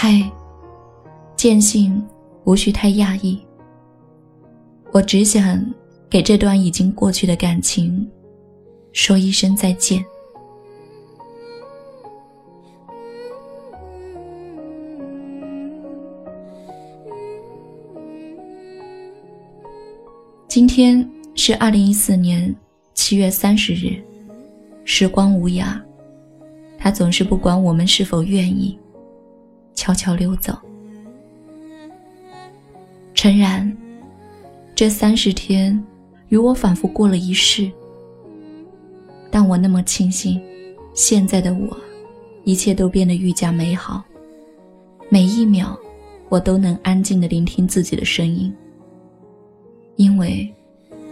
嗨，见信无需太讶异。我只想给这段已经过去的感情说一声再见。今天是二零一四年七月三十日，时光无涯，它总是不管我们是否愿意，悄悄溜走。诚然，这三十天与我仿佛过了一世，但我那么庆幸，现在的我，一切都变得愈加美好。每一秒，我都能安静的聆听自己的声音。因为，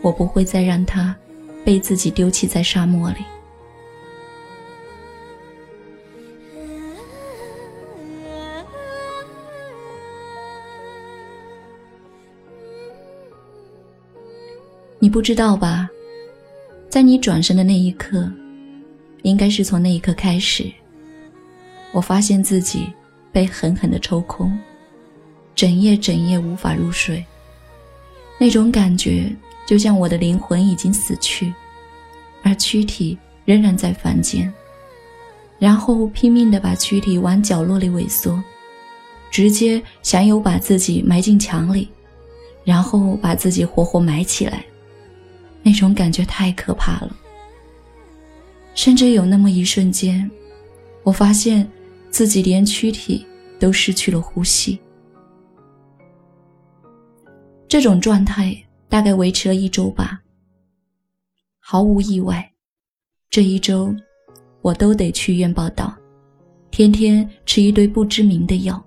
我不会再让他被自己丢弃在沙漠里。你不知道吧？在你转身的那一刻，应该是从那一刻开始，我发现自己被狠狠的抽空，整夜整夜无法入睡。那种感觉，就像我的灵魂已经死去，而躯体仍然在凡间。然后拼命地把躯体往角落里萎缩，直接想有把自己埋进墙里，然后把自己活活埋起来。那种感觉太可怕了。甚至有那么一瞬间，我发现自己连躯体都失去了呼吸。这种状态大概维持了一周吧。毫无意外，这一周我都得去医院报道，天天吃一堆不知名的药。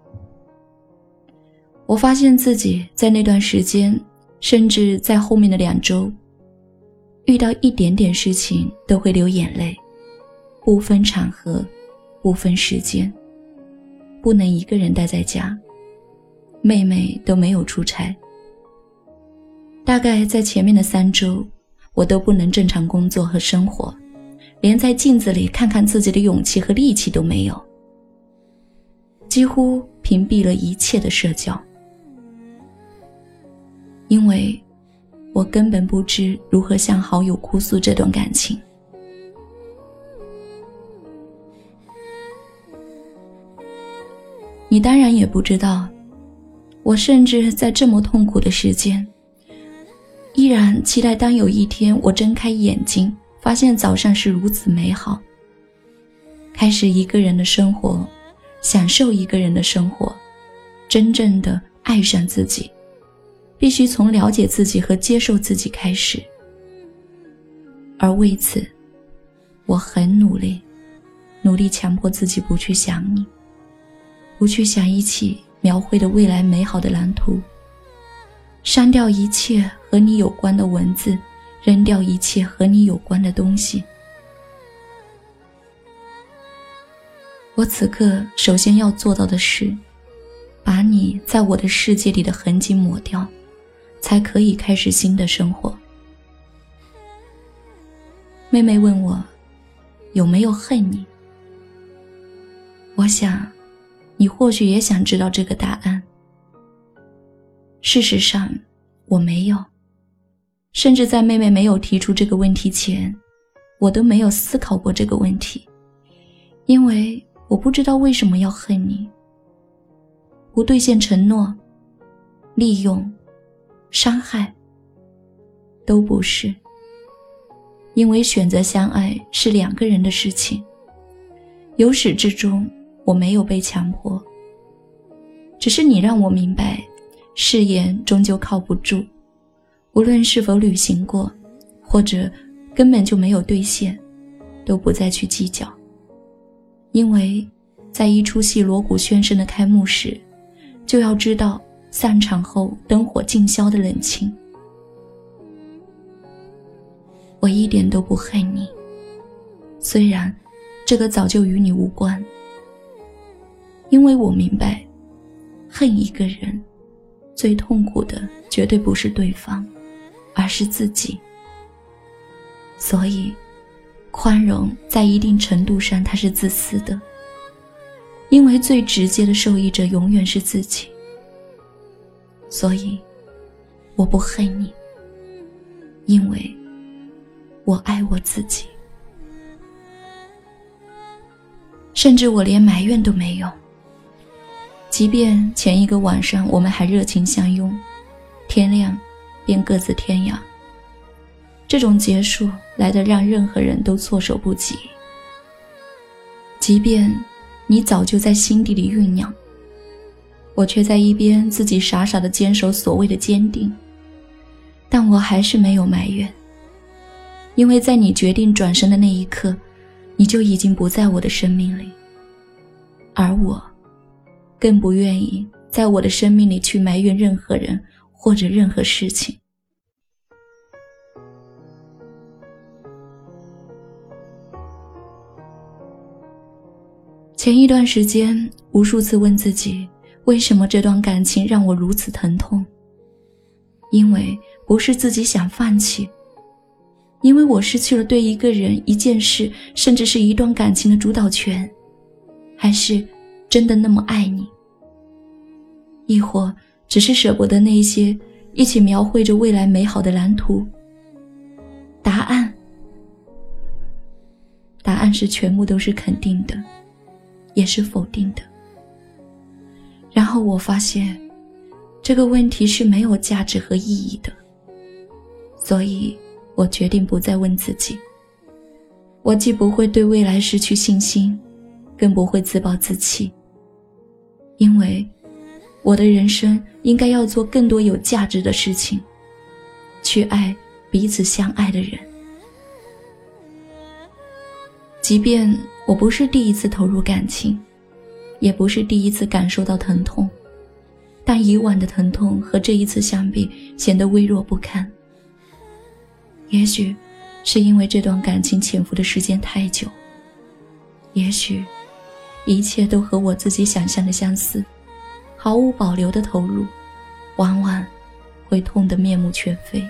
我发现自己在那段时间，甚至在后面的两周，遇到一点点事情都会流眼泪，不分场合，不分时间，不能一个人待在家，妹妹都没有出差。大概在前面的三周，我都不能正常工作和生活，连在镜子里看看自己的勇气和力气都没有，几乎屏蔽了一切的社交，因为我根本不知如何向好友哭诉这段感情。你当然也不知道，我甚至在这么痛苦的时间。依然期待，当有一天我睁开眼睛，发现早上是如此美好。开始一个人的生活，享受一个人的生活，真正的爱上自己，必须从了解自己和接受自己开始。而为此，我很努力，努力强迫自己不去想你，不去想一起描绘的未来美好的蓝图。删掉一切和你有关的文字，扔掉一切和你有关的东西。我此刻首先要做到的是，把你在我的世界里的痕迹抹掉，才可以开始新的生活。妹妹问我，有没有恨你？我想，你或许也想知道这个答案。事实上，我没有，甚至在妹妹没有提出这个问题前，我都没有思考过这个问题，因为我不知道为什么要恨你。不兑现承诺，利用，伤害，都不是。因为选择相爱是两个人的事情，由始至终我没有被强迫，只是你让我明白。誓言终究靠不住，无论是否履行过，或者根本就没有兑现，都不再去计较。因为，在一出戏锣鼓喧声的开幕时，就要知道散场后灯火尽消的冷清。我一点都不恨你，虽然这个早就与你无关，因为我明白，恨一个人。最痛苦的绝对不是对方，而是自己。所以，宽容在一定程度上它是自私的，因为最直接的受益者永远是自己，所以我不恨你，因为我爱我自己。甚至我连埋怨都没有。即便前一个晚上我们还热情相拥，天亮便各自天涯。这种结束来的让任何人都措手不及。即便你早就在心底里酝酿，我却在一边自己傻傻的坚守所谓的坚定。但我还是没有埋怨，因为在你决定转身的那一刻。你就已经不在我的生命里，而我，更不愿意在我的生命里去埋怨任何人或者任何事情。前一段时间，无数次问自己，为什么这段感情让我如此疼痛？因为不是自己想放弃。因为我失去了对一个人、一件事，甚至是一段感情的主导权，还是真的那么爱你？亦或只是舍不得那些一起描绘着未来美好的蓝图？答案，答案是全部都是肯定的，也是否定的。然后我发现，这个问题是没有价值和意义的，所以。我决定不再问自己。我既不会对未来失去信心，更不会自暴自弃。因为我的人生应该要做更多有价值的事情，去爱彼此相爱的人。即便我不是第一次投入感情，也不是第一次感受到疼痛，但以往的疼痛和这一次相比，显得微弱不堪。也许是因为这段感情潜伏的时间太久，也许一切都和我自己想象的相似，毫无保留的投入，往往会痛得面目全非。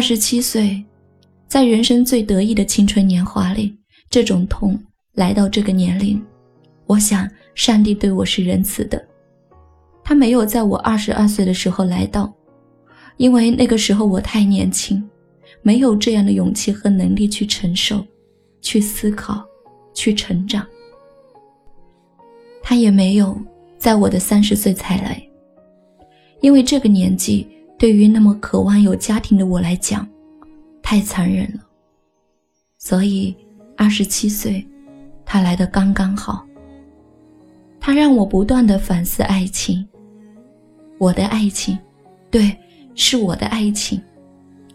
二十七岁，在人生最得意的青春年华里，这种痛来到这个年龄，我想上帝对我是仁慈的，他没有在我二十二岁的时候来到，因为那个时候我太年轻，没有这样的勇气和能力去承受、去思考、去成长。他也没有在我的三十岁才来，因为这个年纪。对于那么渴望有家庭的我来讲，太残忍了。所以，二十七岁，他来的刚刚好。他让我不断的反思爱情，我的爱情，对，是我的爱情，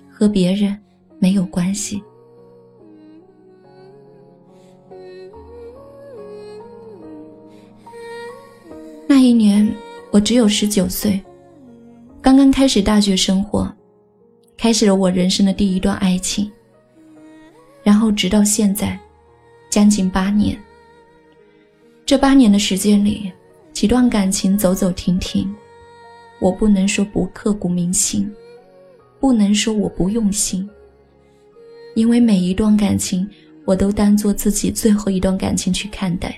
和别人没有关系。那一年，我只有十九岁。刚刚开始大学生活，开始了我人生的第一段爱情。然后直到现在，将近八年。这八年的时间里，几段感情走走停停。我不能说不刻骨铭心，不能说我不用心，因为每一段感情我都当做自己最后一段感情去看待。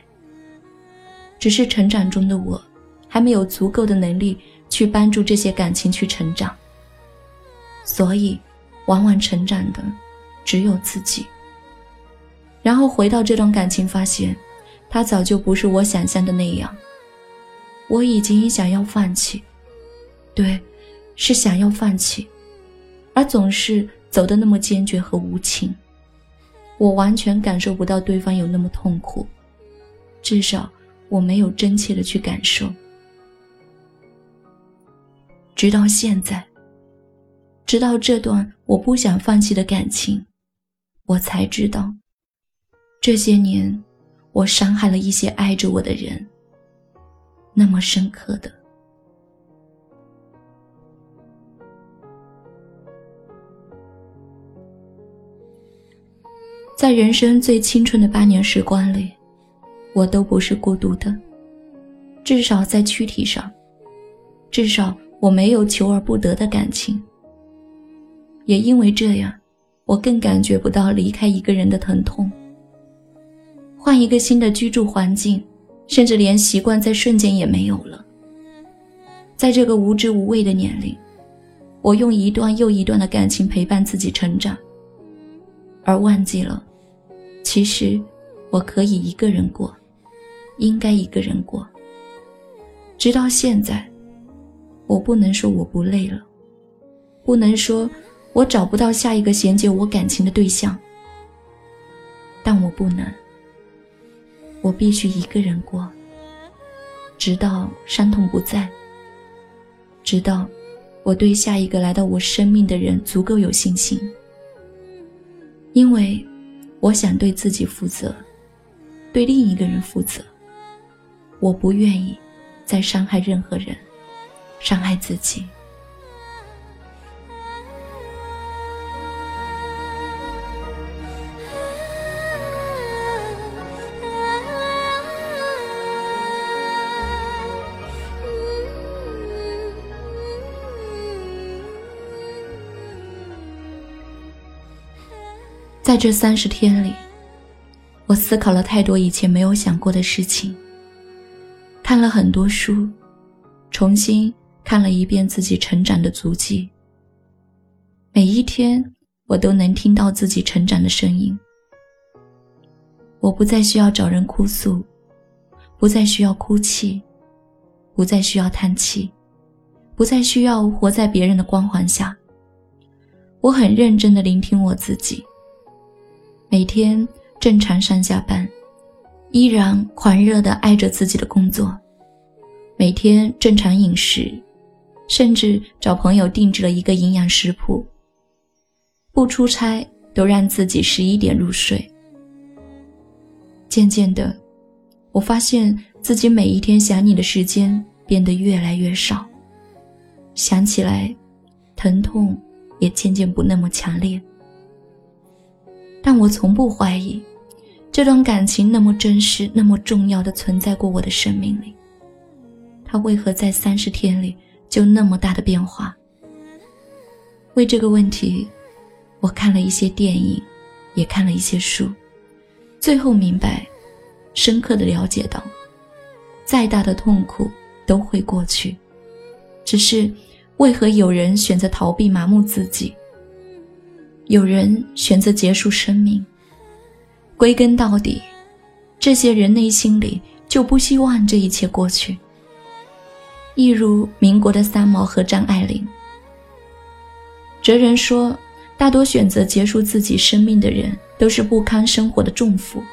只是成长中的我，还没有足够的能力。去帮助这些感情去成长，所以，往往成长的只有自己。然后回到这段感情，发现，他早就不是我想象的那样。我已经想要放弃，对，是想要放弃，而总是走的那么坚决和无情。我完全感受不到对方有那么痛苦，至少我没有真切的去感受。直到现在。直到这段我不想放弃的感情我才知道这些年我伤害了一些爱着我的人那么深刻的。在人生最青春的八年时光里我都不是孤独的至少在躯体上至少我没有求而不得的感情。也因为这样，我更感觉不到离开一个人的疼痛。换一个新的居住环境，甚至连习惯在瞬间也没有了。在这个无知无畏的年龄，我用一段又一段的感情陪伴自己成长，而忘记了。其实，我可以一个人过，应该一个人过。直到现在，我不能说我不累了，不能说我找不到下一个衔接我感情的对象，但我不能，我必须一个人过，直到伤痛不在，直到我对下一个来到我生命的人足够有信心，因为。我想对自己负责，对另一个人负责。我不愿意再伤害任何人，伤害自己。在这三十天里，我思考了太多以前没有想过的事情，看了很多书，重新看了一遍自己成长的足迹。每一天，我都能听到自己成长的声音。我不再需要找人哭诉，不再需要哭泣，不再需要叹气，不再需要活在别人的光环下。我很认真的聆听我自己。每天正常上下班，依然狂热的爱着自己的工作。每天正常饮食，甚至找朋友定制了一个营养食谱。不出差都让自己十一点入睡。渐渐的，我发现自己每一天想你的时间变得越来越少，想起来，疼痛也渐渐不那么强烈。但我从不怀疑，这段感情那么真实、那么重要的存在过我的生命里。它为何在三十天里就那么大的变化？为这个问题，我看了一些电影，也看了一些书，最后明白，深刻的了解到，再大的痛苦都会过去，只是为何有人选择逃避、麻木自己？有人选择结束生命，归根到底，这些人内心里就不希望这一切过去。一如民国的三毛和张爱玲。哲人说，大多选择结束自己生命的人都是不堪生活的重负，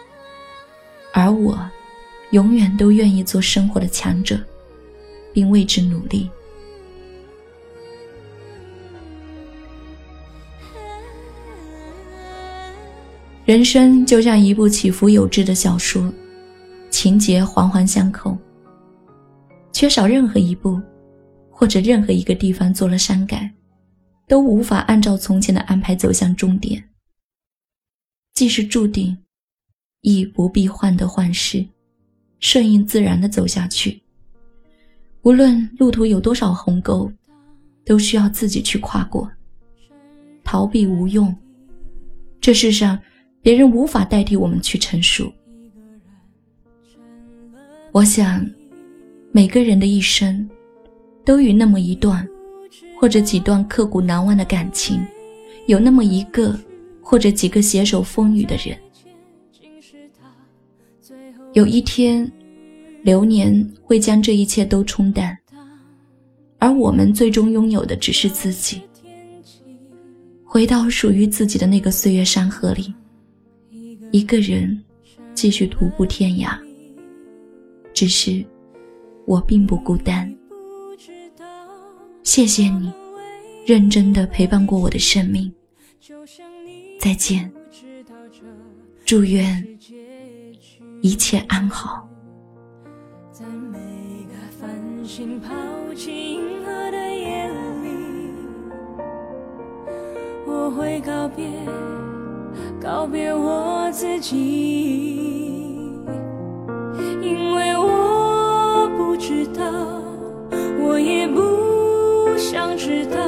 而我，永远都愿意做生活的强者，并为之努力。人生就像一部起伏有致的小说，情节环环相扣。缺少任何一步，或者任何一个地方做了删改，都无法按照从前的安排走向终点。既是注定，亦不必患得患失，顺应自然的走下去。无论路途有多少鸿沟，都需要自己去跨过。逃避无用，这世上。别人无法代替我们去成熟。我想，每个人的一生，都与那么一段，或者几段刻骨难忘的感情，有那么一个或者几个携手风雨的人。有一天，流年会将这一切都冲淡，而我们最终拥有的只是自己，回到属于自己的那个岁月山河里。一个人继续徒步天涯，只是我并不孤单。谢谢你，认真的陪伴过我的生命。再见，祝愿一切安好。在每个繁星抛弃银河的夜里，我会告别。告别我自己，知道，我也不想知道，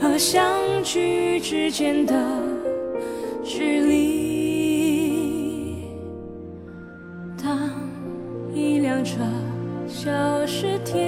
和相聚之间的距离。当一辆车消失天